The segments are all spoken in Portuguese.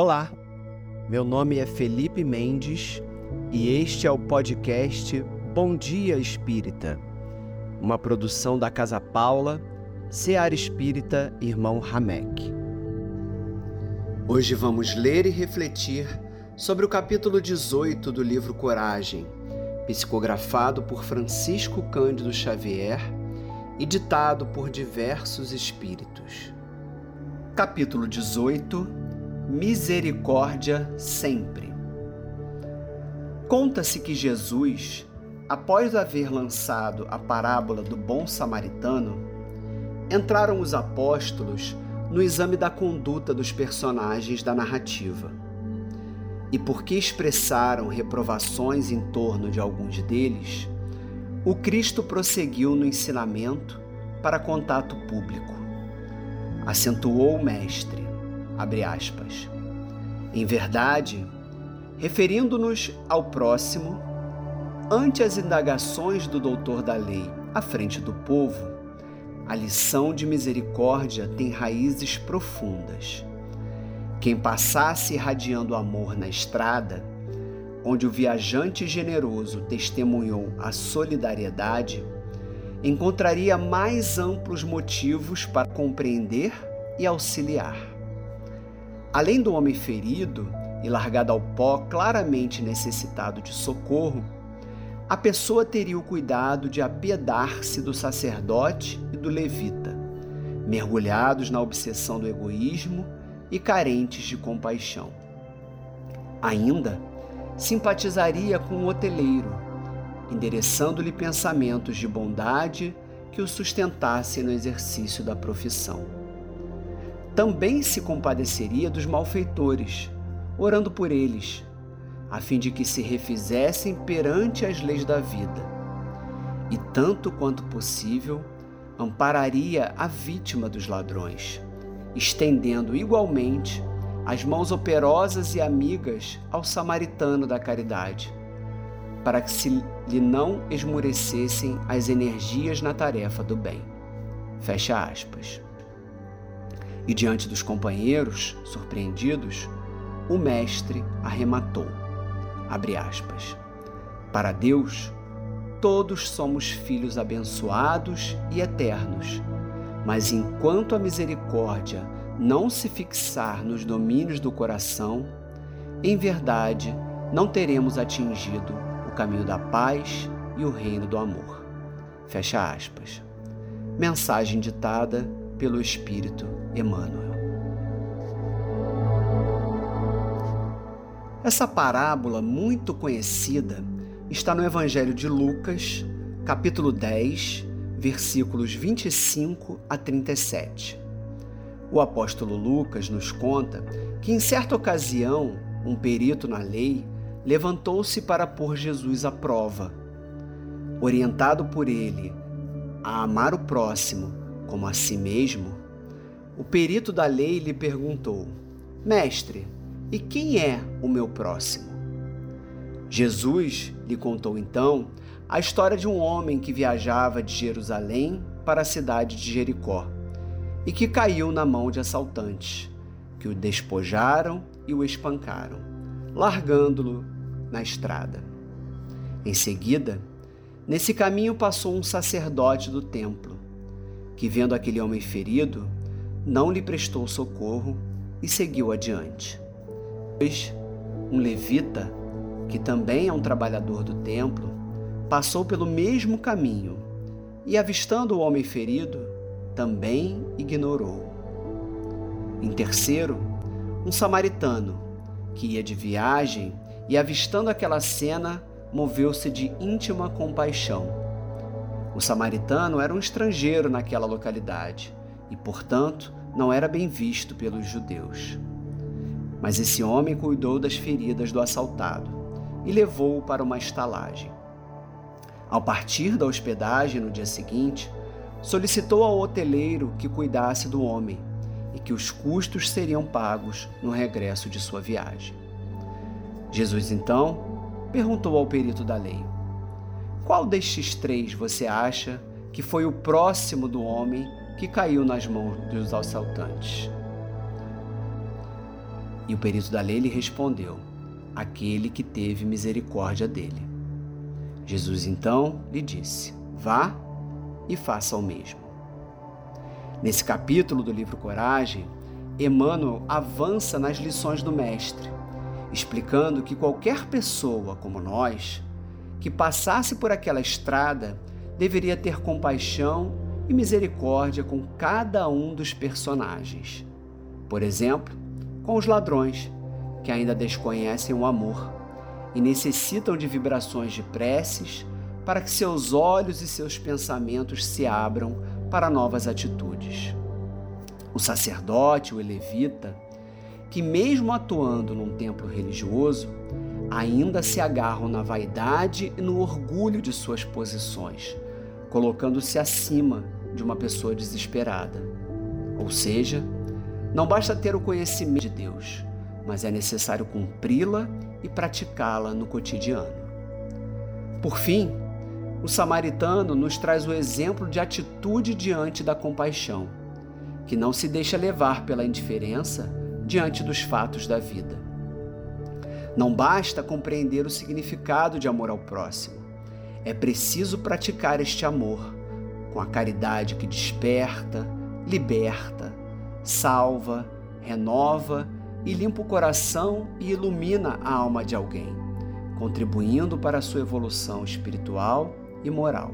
Olá, meu nome é Felipe Mendes e este é o podcast Bom Dia Espírita, uma produção da Casa Paula, Seara Espírita Irmão Ramek. Hoje vamos ler e refletir sobre o capítulo 18 do livro Coragem, psicografado por Francisco Cândido Xavier e ditado por diversos espíritos. Capítulo 18 Misericórdia sempre. Conta-se que Jesus, após haver lançado a parábola do bom samaritano, entraram os apóstolos no exame da conduta dos personagens da narrativa. E porque expressaram reprovações em torno de alguns deles, o Cristo prosseguiu no ensinamento para contato público. Acentuou o Mestre abre aspas. Em verdade, referindo-nos ao próximo, ante as indagações do doutor da lei à frente do povo, a lição de misericórdia tem raízes profundas. Quem passasse irradiando amor na estrada, onde o viajante generoso testemunhou a solidariedade, encontraria mais amplos motivos para compreender e auxiliar. Além do homem ferido e largado ao pó, claramente necessitado de socorro, a pessoa teria o cuidado de apiedar-se do sacerdote e do levita, mergulhados na obsessão do egoísmo e carentes de compaixão. Ainda simpatizaria com o hoteleiro, endereçando-lhe pensamentos de bondade que o sustentassem no exercício da profissão também se compadeceria dos malfeitores, orando por eles, a fim de que se refizessem perante as leis da vida. E tanto quanto possível, ampararia a vítima dos ladrões, estendendo igualmente as mãos operosas e amigas ao samaritano da caridade, para que se lhe não esmurecessem as energias na tarefa do bem. Fecha aspas. E diante dos companheiros, surpreendidos, o mestre arrematou. Abre aspas. Para Deus, todos somos filhos abençoados e eternos, mas enquanto a misericórdia não se fixar nos domínios do coração, em verdade não teremos atingido o caminho da paz e o reino do amor. Fecha aspas. Mensagem ditada pelo Espírito Emmanuel. Essa parábola muito conhecida está no Evangelho de Lucas, capítulo 10, versículos 25 a 37. O apóstolo Lucas nos conta que, em certa ocasião, um perito na lei levantou-se para pôr Jesus à prova. Orientado por ele a amar o próximo como a si mesmo, o perito da lei lhe perguntou: Mestre, e quem é o meu próximo? Jesus lhe contou então a história de um homem que viajava de Jerusalém para a cidade de Jericó e que caiu na mão de assaltantes, que o despojaram e o espancaram, largando-lo na estrada. Em seguida, nesse caminho passou um sacerdote do templo que, vendo aquele homem ferido, não lhe prestou socorro e seguiu adiante. Depois, um levita, que também é um trabalhador do templo, passou pelo mesmo caminho e, avistando o homem ferido, também ignorou. Em terceiro, um samaritano, que ia de viagem e, avistando aquela cena, moveu-se de íntima compaixão o samaritano era um estrangeiro naquela localidade e, portanto, não era bem visto pelos judeus. Mas esse homem cuidou das feridas do assaltado e levou-o para uma estalagem. Ao partir da hospedagem no dia seguinte, solicitou ao hoteleiro que cuidasse do homem e que os custos seriam pagos no regresso de sua viagem. Jesus então perguntou ao perito da lei: qual destes três você acha que foi o próximo do homem que caiu nas mãos dos assaltantes? E o perito da lei lhe respondeu: Aquele que teve misericórdia dele. Jesus então lhe disse: Vá e faça o mesmo. Nesse capítulo do livro Coragem, Emmanuel avança nas lições do Mestre, explicando que qualquer pessoa como nós que passasse por aquela estrada deveria ter compaixão e misericórdia com cada um dos personagens. Por exemplo, com os ladrões, que ainda desconhecem o amor e necessitam de vibrações de preces para que seus olhos e seus pensamentos se abram para novas atitudes. O sacerdote, o levita, que mesmo atuando num templo religioso, ainda se agarram na vaidade e no orgulho de suas posições, colocando-se acima de uma pessoa desesperada. Ou seja, não basta ter o conhecimento de Deus, mas é necessário cumpri-la e praticá-la no cotidiano. Por fim, o samaritano nos traz o exemplo de atitude diante da compaixão, que não se deixa levar pela indiferença diante dos fatos da vida. Não basta compreender o significado de amor ao próximo. É preciso praticar este amor com a caridade que desperta, liberta, salva, renova e limpa o coração e ilumina a alma de alguém, contribuindo para a sua evolução espiritual e moral.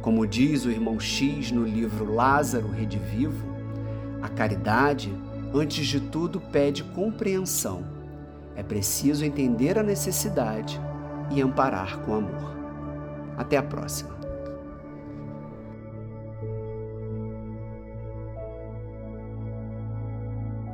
Como diz o irmão X no livro Lázaro Redivivo, a caridade, antes de tudo, pede compreensão é preciso entender a necessidade e amparar com amor. Até a próxima.